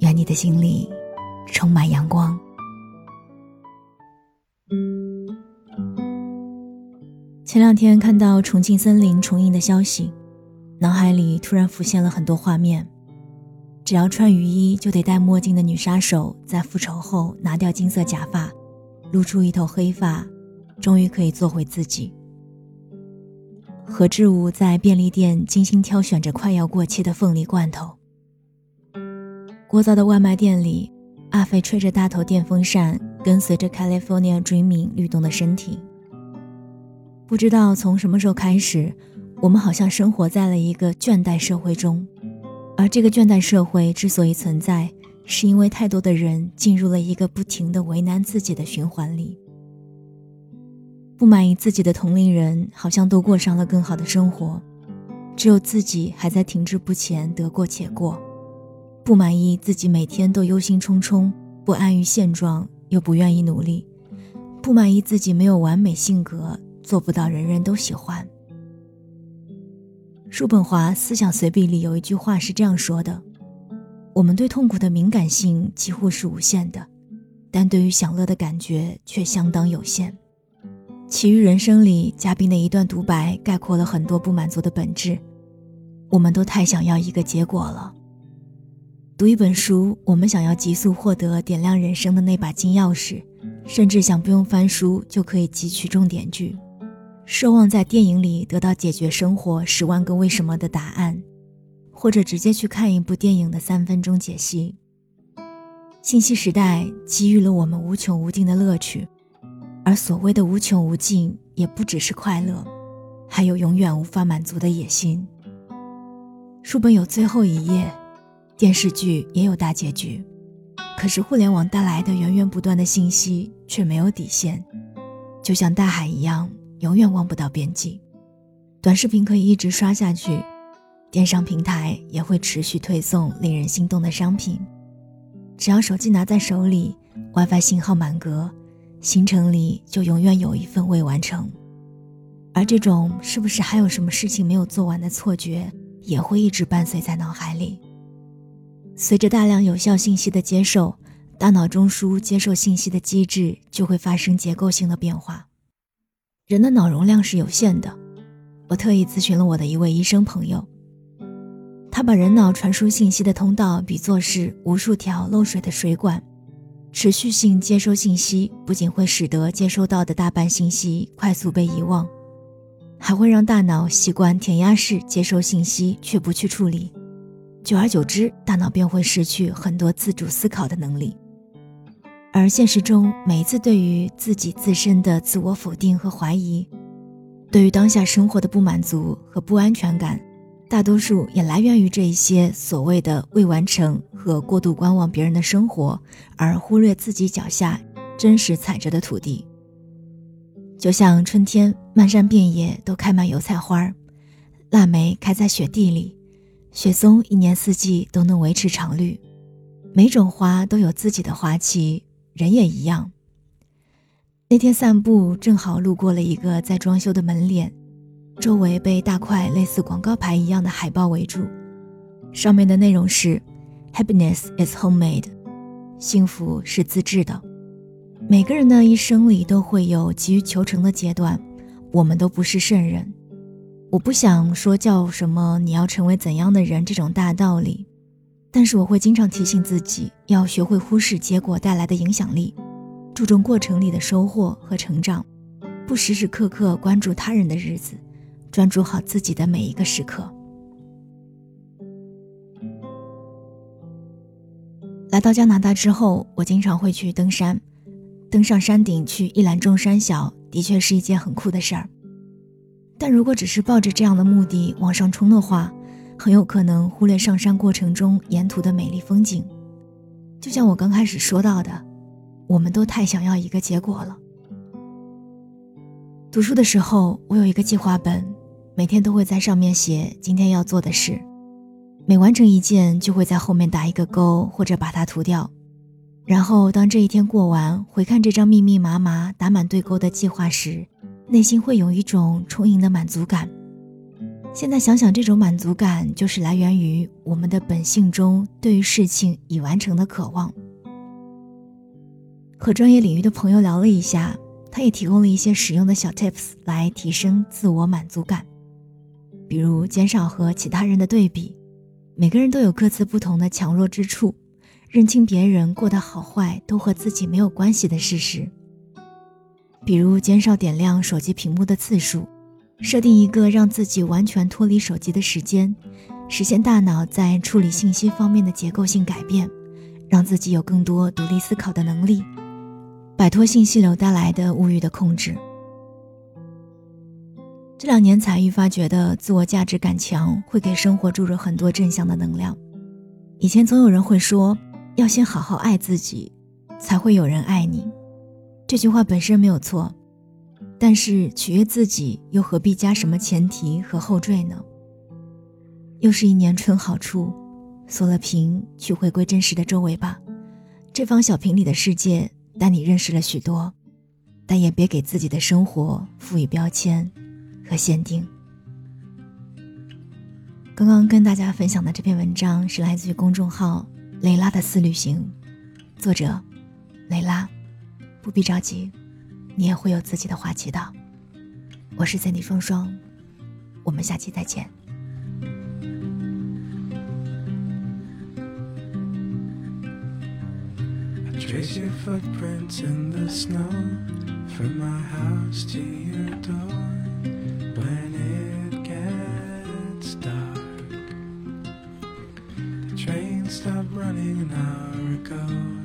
愿你的心里充满阳光。前两天看到重庆森林重映的消息，脑海里突然浮现了很多画面。只要穿雨衣就得戴墨镜的女杀手，在复仇后拿掉金色假发，露出一头黑发，终于可以做回自己。何志武在便利店精心挑选着快要过期的凤梨罐头。聒噪的外卖店里，阿飞吹着大头电风扇，跟随着 California Dreaming 律动的身体。不知道从什么时候开始，我们好像生活在了一个倦怠社会中，而这个倦怠社会之所以存在，是因为太多的人进入了一个不停的为难自己的循环里。不满意自己的同龄人好像都过上了更好的生活，只有自己还在停滞不前，得过且过。不满意自己每天都忧心忡忡，不安于现状又不愿意努力；不满意自己没有完美性格，做不到人人都喜欢。叔本华思想随笔里有一句话是这样说的：“我们对痛苦的敏感性几乎是无限的，但对于享乐的感觉却相当有限。”其余人生里，嘉宾的一段独白概括了很多不满足的本质。我们都太想要一个结果了。读一本书，我们想要急速获得点亮人生的那把金钥匙，甚至想不用翻书就可以汲取重点句；奢望在电影里得到解决生活十万个为什么的答案，或者直接去看一部电影的三分钟解析。信息时代给予了我们无穷无尽的乐趣，而所谓的无穷无尽，也不只是快乐，还有永远无法满足的野心。书本有最后一页。电视剧也有大结局，可是互联网带来的源源不断的信息却没有底线，就像大海一样，永远望不到边际。短视频可以一直刷下去，电商平台也会持续推送令人心动的商品。只要手机拿在手里，WiFi 信号满格，行程里就永远有一份未完成。而这种是不是还有什么事情没有做完的错觉，也会一直伴随在脑海里。随着大量有效信息的接受，大脑中枢接受信息的机制就会发生结构性的变化。人的脑容量是有限的，我特意咨询了我的一位医生朋友，他把人脑传输信息的通道比作是无数条漏水的水管，持续性接收信息不仅会使得接收到的大半信息快速被遗忘，还会让大脑习惯填鸭式接收信息却不去处理。久而久之，大脑便会失去很多自主思考的能力。而现实中，每一次对于自己自身的自我否定和怀疑，对于当下生活的不满足和不安全感，大多数也来源于这一些所谓的未完成和过度观望别人的生活，而忽略自己脚下真实踩着的土地。就像春天，漫山遍野都开满油菜花腊梅开在雪地里。雪松一年四季都能维持常绿，每种花都有自己的花期，人也一样。那天散步，正好路过了一个在装修的门脸，周围被大块类似广告牌一样的海报围住，上面的内容是：“Happiness is homemade，幸福是自制的。”每个人的一生里都会有急于求成的阶段，我们都不是圣人。我不想说叫什么你要成为怎样的人这种大道理，但是我会经常提醒自己要学会忽视结果带来的影响力，注重过程里的收获和成长，不时时刻刻关注他人的日子，专注好自己的每一个时刻。来到加拿大之后，我经常会去登山，登上山顶去一览众山小，的确是一件很酷的事儿。但如果只是抱着这样的目的往上冲的话，很有可能忽略上山过程中沿途的美丽风景，就像我刚开始说到的，我们都太想要一个结果了。读书的时候，我有一个计划本，每天都会在上面写今天要做的事，每完成一件就会在后面打一个勾或者把它涂掉。然后当这一天过完，回看这张密密麻麻打满对勾的计划时，内心会有一种充盈的满足感。现在想想，这种满足感就是来源于我们的本性中对于事情已完成的渴望。和专业领域的朋友聊了一下。他也提供了一些实用的小 tips 来提升自我满足感，比如减少和其他人的对比，每个人都有各自不同的强弱之处，认清别人过得好坏都和自己没有关系的事实。比如减少点亮手机屏幕的次数，设定一个让自己完全脱离手机的时间，实现大脑在处理信息方面的结构性改变，让自己有更多独立思考的能力。摆脱信息流带来的物欲的控制。这两年才愈发觉得自我价值感强会给生活注入很多正向的能量。以前总有人会说要先好好爱自己，才会有人爱你。这句话本身没有错，但是取悦自己又何必加什么前提和后缀呢？又是一年春好处，锁了屏，去回归真实的周围吧。这方小瓶里的世界。带你认识了许多，但也别给自己的生活赋予标签和限定。刚刚跟大家分享的这篇文章是来自于公众号“雷拉的四旅行”，作者雷拉。不必着急，你也会有自己的花期的。我是三 D 双双，我们下期再见。Trace your footprints in the snow from my house to your door when it gets dark. The train stopped running an hour ago.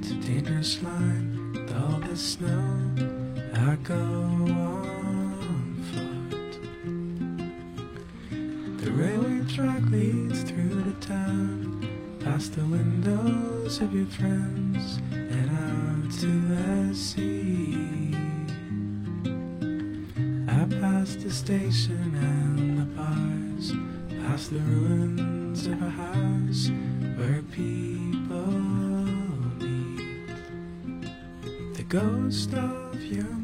It's a dangerous line all the snow. I go on foot. The railway track leads through the town, past the windows of your friends and out to the sea. I pass the station and the bars, past the ruins of a house where people ghost of your